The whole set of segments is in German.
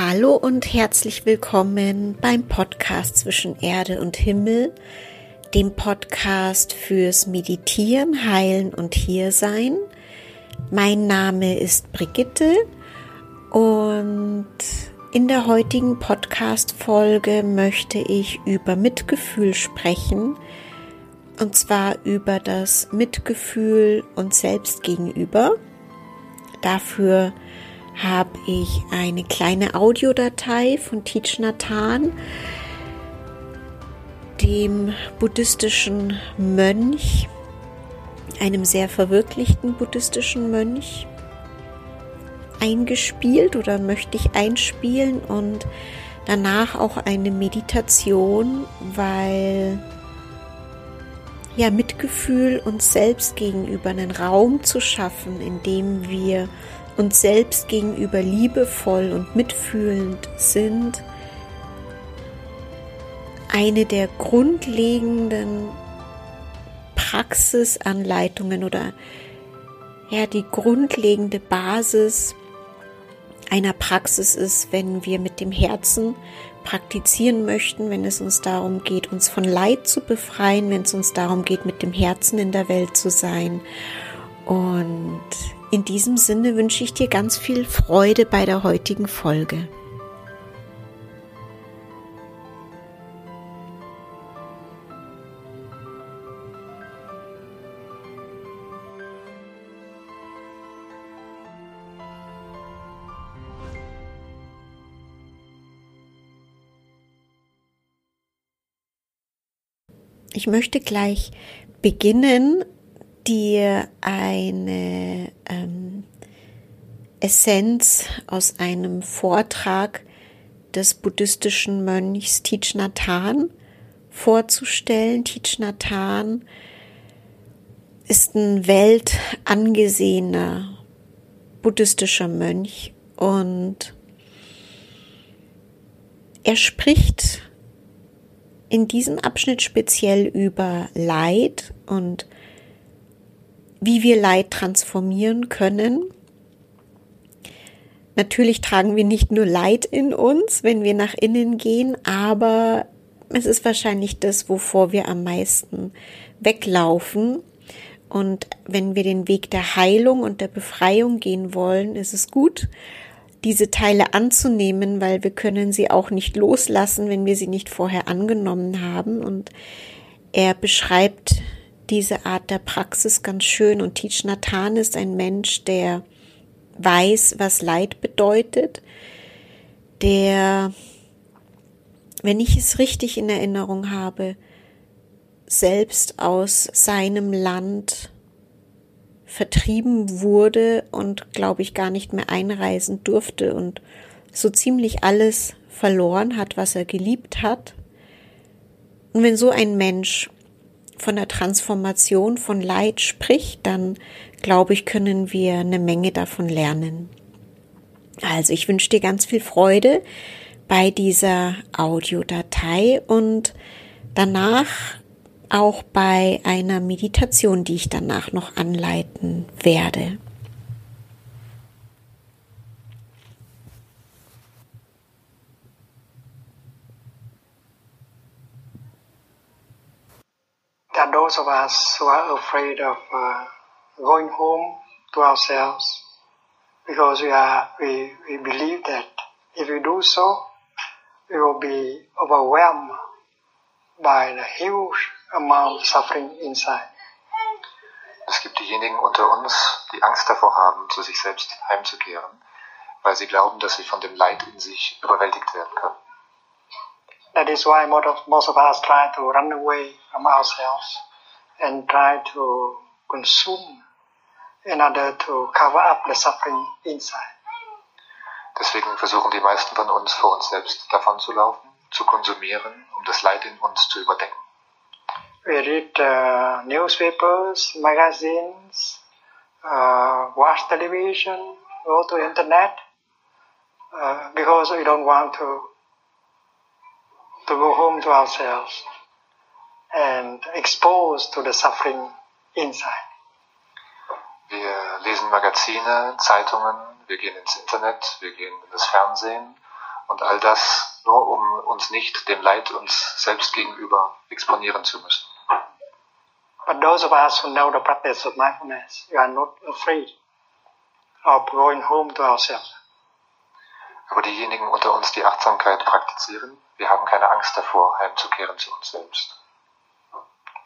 Hallo und herzlich willkommen beim Podcast zwischen Erde und Himmel, dem Podcast fürs Meditieren, Heilen und Hiersein. Mein Name ist Brigitte und in der heutigen Podcast-Folge möchte ich über Mitgefühl sprechen und zwar über das Mitgefühl uns selbst gegenüber. Dafür habe ich eine kleine Audiodatei von Teach Nathan, dem buddhistischen Mönch, einem sehr verwirklichten buddhistischen Mönch, eingespielt oder möchte ich einspielen und danach auch eine Meditation, weil ja Mitgefühl uns selbst gegenüber einen Raum zu schaffen, in dem wir uns selbst gegenüber liebevoll und mitfühlend sind, eine der grundlegenden Praxisanleitungen oder ja die grundlegende Basis einer Praxis ist, wenn wir mit dem Herzen praktizieren möchten, wenn es uns darum geht, uns von Leid zu befreien, wenn es uns darum geht, mit dem Herzen in der Welt zu sein. Und in diesem Sinne wünsche ich dir ganz viel Freude bei der heutigen Folge. Ich möchte gleich beginnen dir eine ähm, Essenz aus einem Vortrag des buddhistischen Mönchs Thich Nhat vorzustellen. Thich Nhat ist ein weltangesehener buddhistischer Mönch und er spricht in diesem Abschnitt speziell über Leid und wie wir Leid transformieren können. Natürlich tragen wir nicht nur Leid in uns, wenn wir nach innen gehen, aber es ist wahrscheinlich das, wovor wir am meisten weglaufen. Und wenn wir den Weg der Heilung und der Befreiung gehen wollen, ist es gut, diese Teile anzunehmen, weil wir können sie auch nicht loslassen, wenn wir sie nicht vorher angenommen haben. Und er beschreibt diese Art der Praxis ganz schön. Und Teach Nathan ist ein Mensch, der weiß, was Leid bedeutet, der, wenn ich es richtig in Erinnerung habe, selbst aus seinem Land vertrieben wurde und, glaube ich, gar nicht mehr einreisen durfte und so ziemlich alles verloren hat, was er geliebt hat. Und wenn so ein Mensch von der Transformation von Leid spricht, dann glaube ich, können wir eine Menge davon lernen. Also ich wünsche dir ganz viel Freude bei dieser Audiodatei und danach auch bei einer Meditation, die ich danach noch anleiten werde. That those of us who are afraid of uh, going home to ourselves because we are we, we believe that if we do so we will be overwhelmed by the huge amount of suffering inside. Es gibt diejenigen unter uns, die Angst davor haben, zu sich selbst heimzukehren, weil sie glauben, dass sie von dem Leid in sich überwältigt werden können. That is why most of, most of us try to run away from ourselves and try to consume in order to cover up the suffering inside. Deswegen versuchen die meisten von uns vor uns selbst davonzulaufen, zu konsumieren, um das Leid in uns zu überdecken. We read uh, newspapers, magazines, uh, watch television, go to internet uh, because we don't want to to go home to ourselves and exposed to the suffering inside. Wir lesen Magazine, Zeitungen, wir gehen ins Internet, wir gehen in das Fernsehen Und all das nur, um uns nicht dem Leid uns selbst gegenüber exponieren zu müssen. But those of us who know the practice of mindfulness, we are not afraid of going home to ourselves. Aber diejenigen unter uns, die Achtsamkeit praktizieren, wir haben keine Angst davor, heimzukehren zu uns selbst.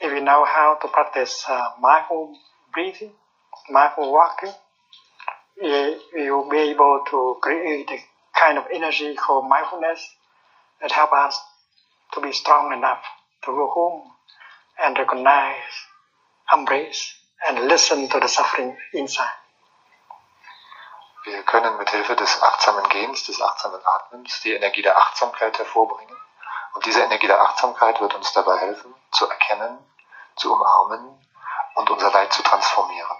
If we know how to practice uh, mindful breathing, mindful walking, will be able to create a kind of energy called mindfulness that help us to be strong enough to go home and recognize, embrace, and listen to the suffering inside. Wir können mit Hilfe des achtsamen Gehens, des achtsamen Atmens, die Energie der Achtsamkeit hervorbringen. Und diese Energie der Achtsamkeit wird uns dabei helfen, zu erkennen, zu umarmen und unser Leid zu transformieren.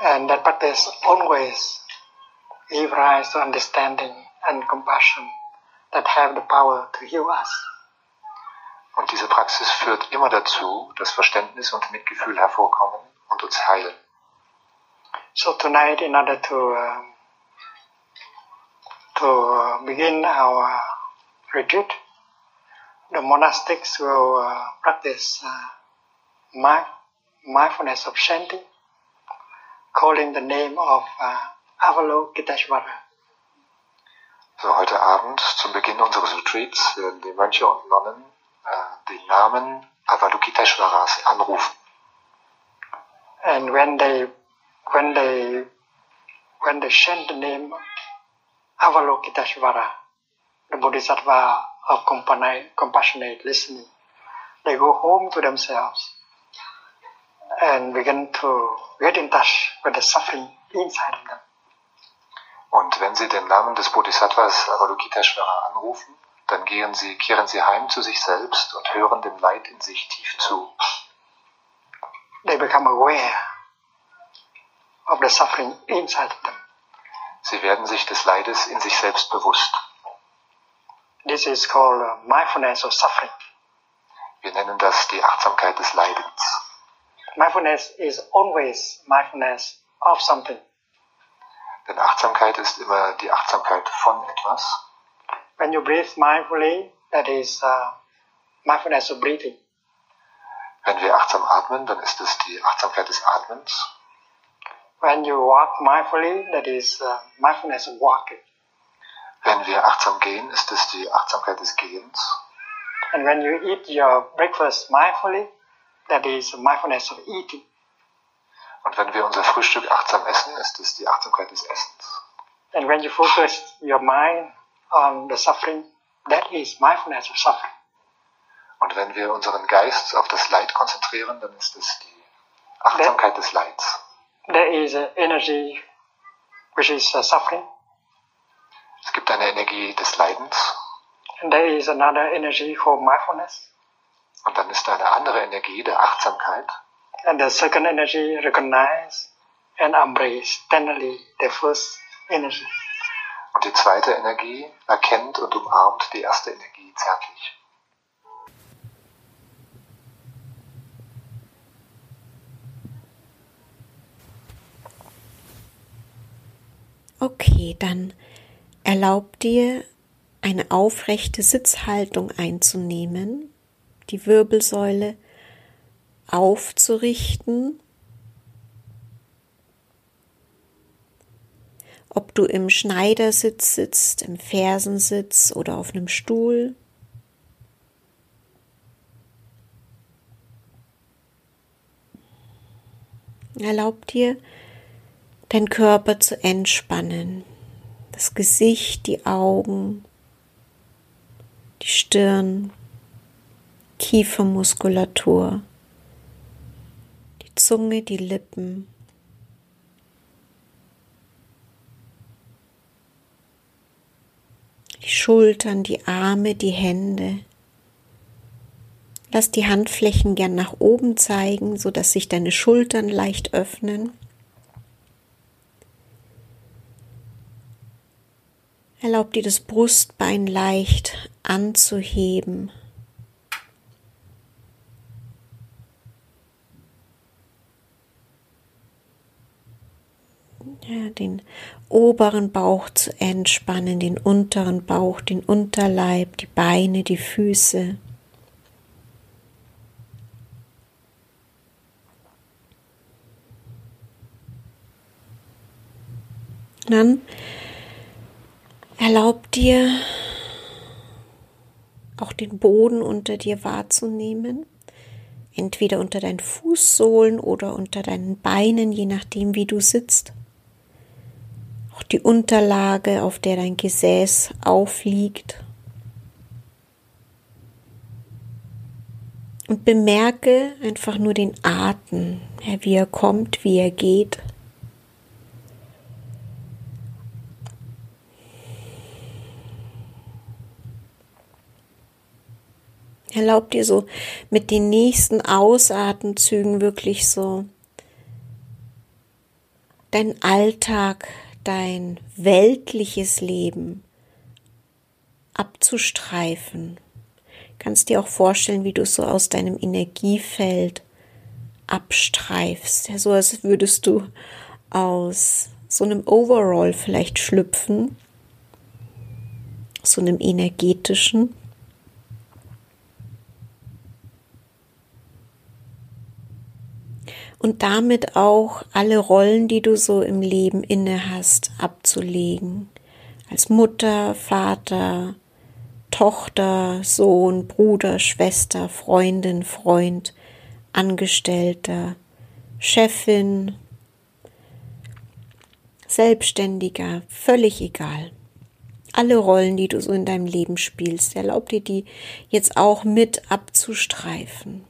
And that practice always give rise to understanding and compassion that have the power to heal us. Und diese Praxis führt immer dazu, dass Verständnis und Mitgefühl hervorkommen und uns heilen. So tonight, in order to uh, to uh, begin our retreat, the monastics will uh, practice uh, mi- mindfulness of Shanti, calling the name of uh, Avalokiteshvara. So heute Abend, zum Beginn unseres Retreats, werden die Mönche und Nonnen äh, den Namen Avalokiteshvaras anrufen. And when they when they when they chant the name Avalokiteshvara, the Bodhisattva of compassionate, listening, they go home to themselves and begin to get in touch with the suffering inside of them. Und wenn Sie den Namen des Bodhisattvas Avalokiteshvara anrufen, dann gehen Sie, kehren Sie heim zu sich selbst und hören dem Leid in sich tief zu. They become aware of the suffering inside them. Sie werden sich des Leides in sich selbst bewusst. This is called uh, mindfulness of suffering. Wir nennen das die Achtsamkeit des Leidens. Mindfulness is always mindfulness of something. Denn Achtsamkeit ist immer die Achtsamkeit von etwas. When you breathe mindfully, that is uh, mindfulness of breathing. Wenn wir achtsam atmen, dann ist es die Achtsamkeit des Atmens. When you walk mindfully, that is uh, mindfulness of walking. Wenn wir achtsam gehen, ist es die Achtsamkeit des Gehens. And when you eat your breakfast mindfully, that is mindfulness of eating. Und wenn wir unser Frühstück achtsam essen, ist es die Achtsamkeit des Essens. And when you focus your mind on the suffering, that is mindfulness of suffering. Und wenn wir unseren Geist auf das Leid konzentrieren, dann ist es die Achtsamkeit des Leids. There is an energy which is uh, suffering, Es gibt eine Energie des Leidens and there is another energy called mindfulness. und dann ist da eine andere Energie der Achtsamkeit. And the second energy recognize and embrace tenderly the first energy. Und die zweite Energie erkennt und umarmt die erste Energie zärtlich. Okay, dann erlaub dir eine aufrechte Sitzhaltung einzunehmen, die Wirbelsäule aufzurichten. Ob du im Schneidersitz sitzt, im Fersensitz oder auf einem Stuhl. Erlaub dir, dein Körper zu entspannen, das Gesicht, die Augen, die Stirn, Kiefermuskulatur, die Zunge, die Lippen. Die Schultern, die Arme, die Hände. Lass die Handflächen gern nach oben zeigen, sodass sich deine Schultern leicht öffnen. Erlaub dir das Brustbein leicht anzuheben. Ja, den oberen Bauch zu entspannen, den unteren Bauch, den Unterleib, die Beine, die Füße. Dann erlaub dir auch den Boden unter dir wahrzunehmen, entweder unter deinen Fußsohlen oder unter deinen Beinen, je nachdem, wie du sitzt. Auch die Unterlage, auf der dein Gesäß aufliegt. Und bemerke einfach nur den Atem, wie er kommt, wie er geht. Erlaub dir so mit den nächsten Ausatemzügen wirklich so dein Alltag, dein weltliches Leben abzustreifen. Kannst dir auch vorstellen, wie du so aus deinem Energiefeld abstreifst. Ja, so als würdest du aus so einem Overall vielleicht schlüpfen, so einem energetischen. Und damit auch alle Rollen, die du so im Leben inne hast, abzulegen. Als Mutter, Vater, Tochter, Sohn, Bruder, Schwester, Freundin, Freund, Angestellter, Chefin, Selbstständiger, völlig egal. Alle Rollen, die du so in deinem Leben spielst, erlaub dir die jetzt auch mit abzustreifen.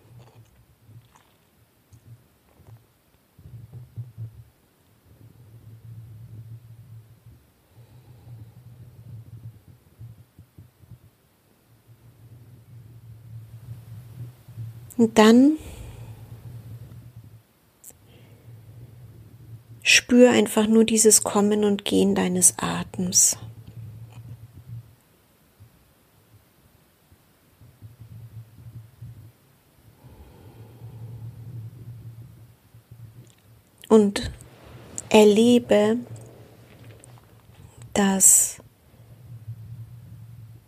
Und dann spür einfach nur dieses Kommen und Gehen deines Atems. Und erlebe, dass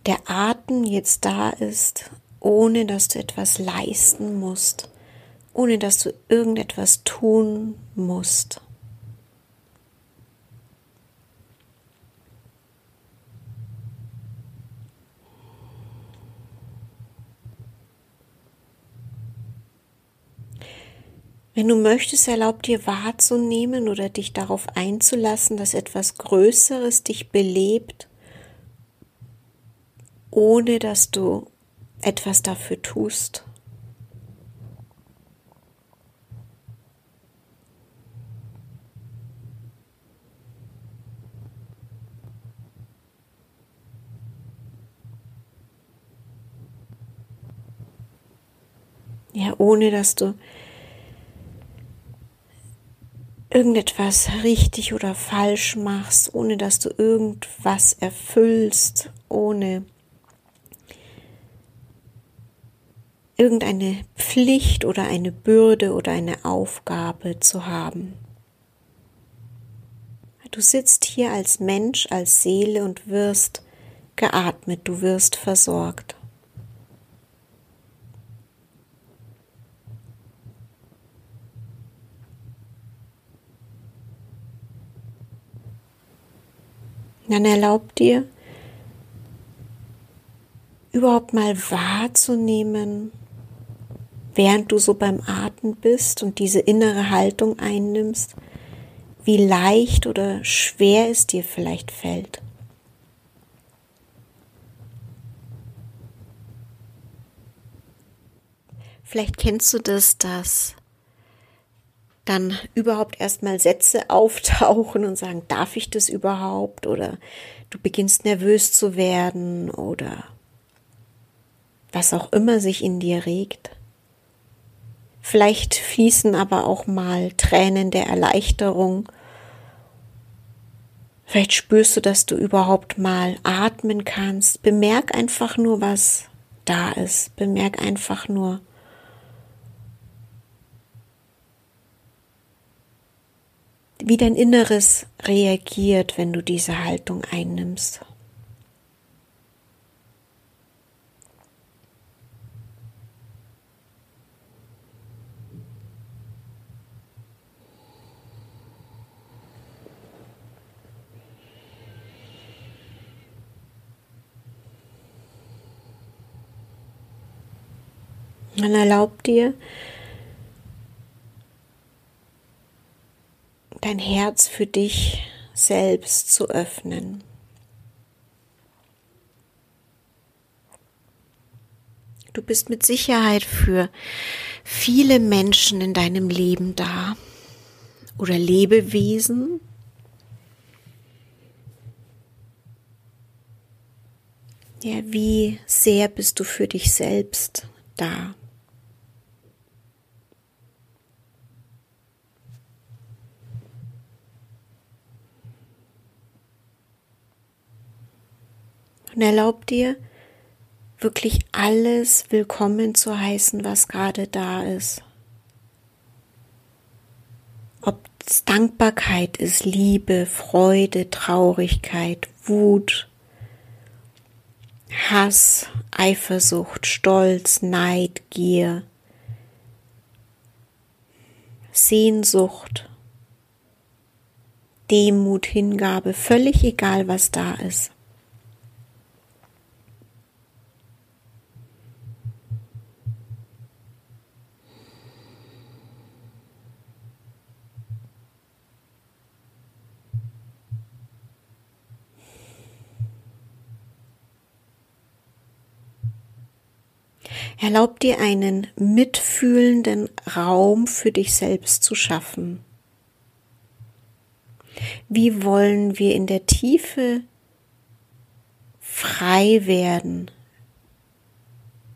der Atem jetzt da ist ohne dass du etwas leisten musst, ohne dass du irgendetwas tun musst. Wenn du möchtest, erlaub dir wahrzunehmen oder dich darauf einzulassen, dass etwas Größeres dich belebt, ohne dass du etwas dafür tust. Ja, ohne dass du irgendetwas richtig oder falsch machst, ohne dass du irgendwas erfüllst, ohne irgendeine Pflicht oder eine Bürde oder eine Aufgabe zu haben. Du sitzt hier als Mensch, als Seele und wirst geatmet, du wirst versorgt. Dann erlaub dir, überhaupt mal wahrzunehmen, während du so beim Atmen bist und diese innere Haltung einnimmst, wie leicht oder schwer es dir vielleicht fällt. Vielleicht kennst du das, dass dann überhaupt erstmal Sätze auftauchen und sagen, darf ich das überhaupt? Oder du beginnst nervös zu werden oder was auch immer sich in dir regt. Vielleicht fließen aber auch mal Tränen der Erleichterung. Vielleicht spürst du, dass du überhaupt mal atmen kannst. Bemerk einfach nur, was da ist. Bemerk einfach nur, wie dein Inneres reagiert, wenn du diese Haltung einnimmst. Dann erlaub dir, dein Herz für dich selbst zu öffnen. Du bist mit Sicherheit für viele Menschen in deinem Leben da oder Lebewesen. Ja, wie sehr bist du für dich selbst da? Und erlaub dir, wirklich alles willkommen zu heißen, was gerade da ist. Ob es Dankbarkeit ist, Liebe, Freude, Traurigkeit, Wut, Hass, Eifersucht, Stolz, Neid, Gier, Sehnsucht, Demut, Hingabe, völlig egal, was da ist. Erlaub dir einen mitfühlenden Raum für dich selbst zu schaffen. Wie wollen wir in der Tiefe frei werden,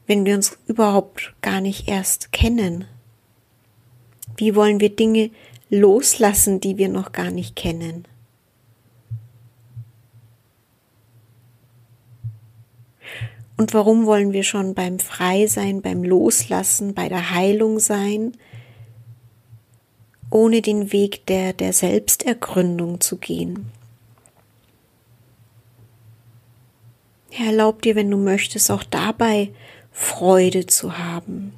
wenn wir uns überhaupt gar nicht erst kennen? Wie wollen wir Dinge loslassen, die wir noch gar nicht kennen? Und warum wollen wir schon beim Freisein, beim Loslassen, bei der Heilung sein, ohne den Weg der, der Selbstergründung zu gehen? Herr, erlaub dir, wenn du möchtest, auch dabei Freude zu haben.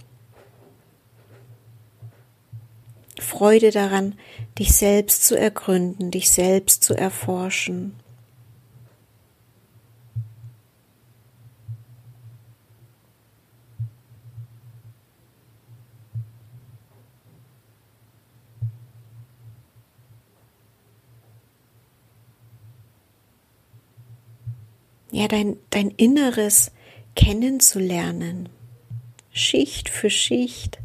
Freude daran, dich selbst zu ergründen, dich selbst zu erforschen. Ja, dein, dein Inneres kennenzulernen, Schicht für Schicht,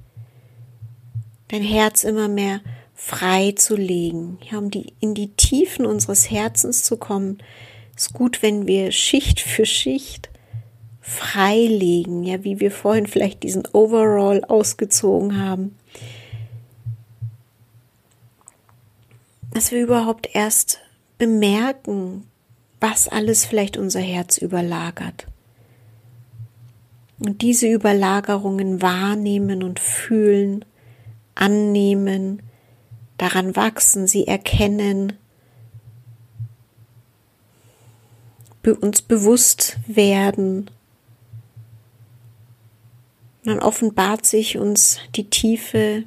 dein Herz immer mehr frei zu legen, ja, um die, in die Tiefen unseres Herzens zu kommen, ist gut, wenn wir Schicht für Schicht frei legen, ja, wie wir vorhin vielleicht diesen Overall ausgezogen haben. Dass wir überhaupt erst bemerken, was alles vielleicht unser Herz überlagert. Und diese Überlagerungen wahrnehmen und fühlen, annehmen, daran wachsen, sie erkennen, uns bewusst werden. dann offenbart sich uns die Tiefe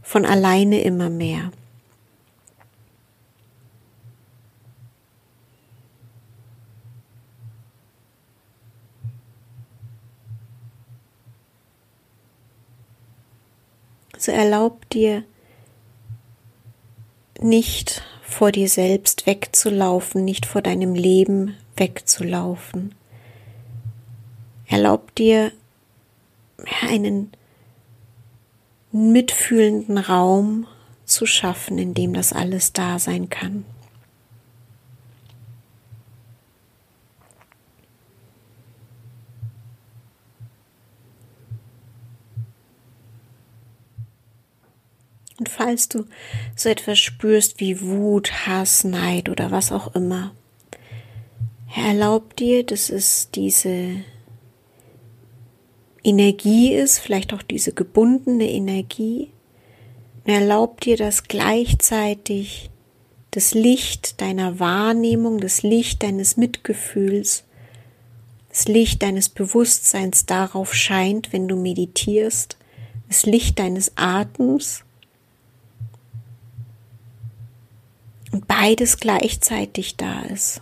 von alleine immer mehr. So erlaub dir nicht vor dir selbst wegzulaufen, nicht vor deinem Leben wegzulaufen. Erlaub dir einen mitfühlenden Raum zu schaffen, in dem das alles da sein kann. Und falls du so etwas spürst wie Wut, Hass, Neid oder was auch immer, Herr, erlaub dir, dass es diese Energie ist, vielleicht auch diese gebundene Energie. Und erlaub dir, dass gleichzeitig das Licht deiner Wahrnehmung, das Licht deines Mitgefühls, das Licht deines Bewusstseins darauf scheint, wenn du meditierst, das Licht deines Atems und beides gleichzeitig da ist.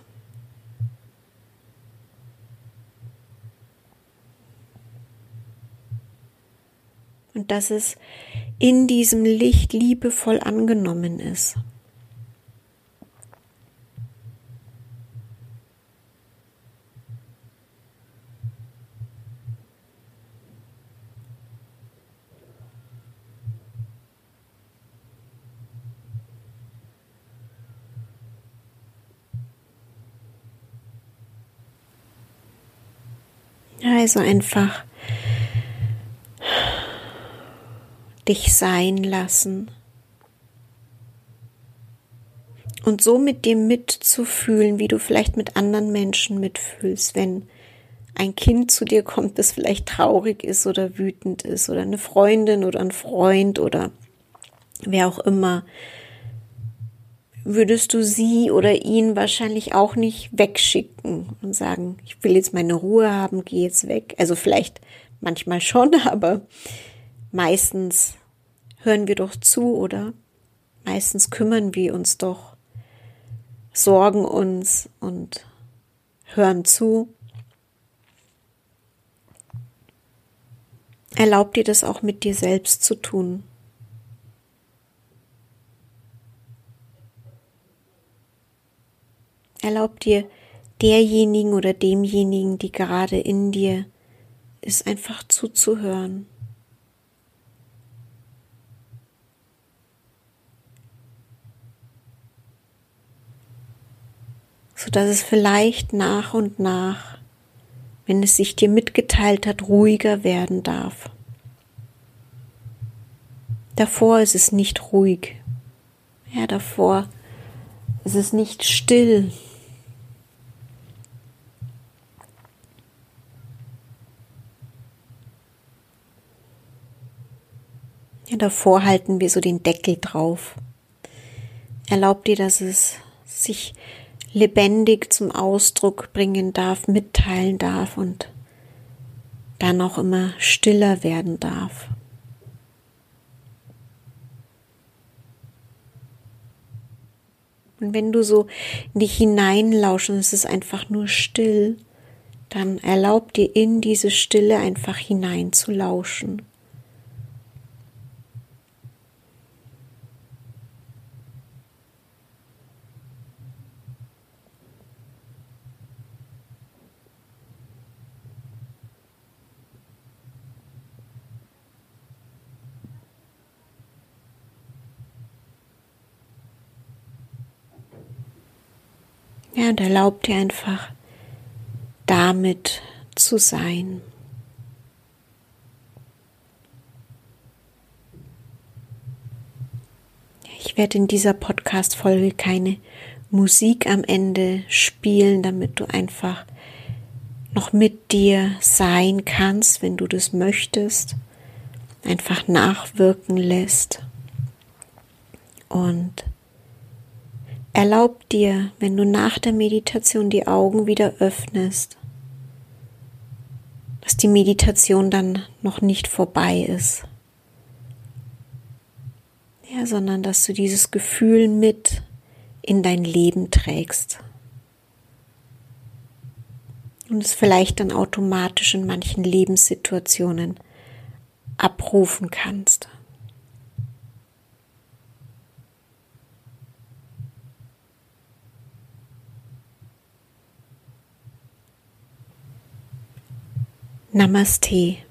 Und dass es in diesem Licht liebevoll angenommen ist. Also einfach dich sein lassen. Und so mit dem mitzufühlen, wie du vielleicht mit anderen Menschen mitfühlst, wenn ein Kind zu dir kommt, das vielleicht traurig ist oder wütend ist oder eine Freundin oder ein Freund oder wer auch immer, würdest du sie oder ihn wahrscheinlich auch nicht wegschicken und sagen, ich will jetzt meine Ruhe haben, geh jetzt weg. Also vielleicht manchmal schon, aber meistens hören wir doch zu, oder? Meistens kümmern wir uns doch, sorgen uns und hören zu. Erlaub dir das auch mit dir selbst zu tun. Erlaub dir derjenigen oder demjenigen, die gerade in dir ist, einfach zuzuhören. so dass es vielleicht nach und nach, wenn es sich dir mitgeteilt hat, ruhiger werden darf. Davor ist es nicht ruhig. Ja, davor ist es nicht still. Davor halten wir so den Deckel drauf. Erlaubt dir, dass es sich lebendig zum Ausdruck bringen darf, mitteilen darf und dann auch immer stiller werden darf. Und wenn du so in dich hineinlauschen, es ist einfach nur still, dann erlaub dir in diese Stille einfach hineinzulauschen. Ja, und erlaub dir einfach damit zu sein. Ich werde in dieser Podcast-Folge keine Musik am Ende spielen, damit du einfach noch mit dir sein kannst, wenn du das möchtest, einfach nachwirken lässt. Und Erlaub dir, wenn du nach der Meditation die Augen wieder öffnest, dass die Meditation dann noch nicht vorbei ist. Ja, sondern dass du dieses Gefühl mit in dein Leben trägst. Und es vielleicht dann automatisch in manchen Lebenssituationen abrufen kannst. Namaste.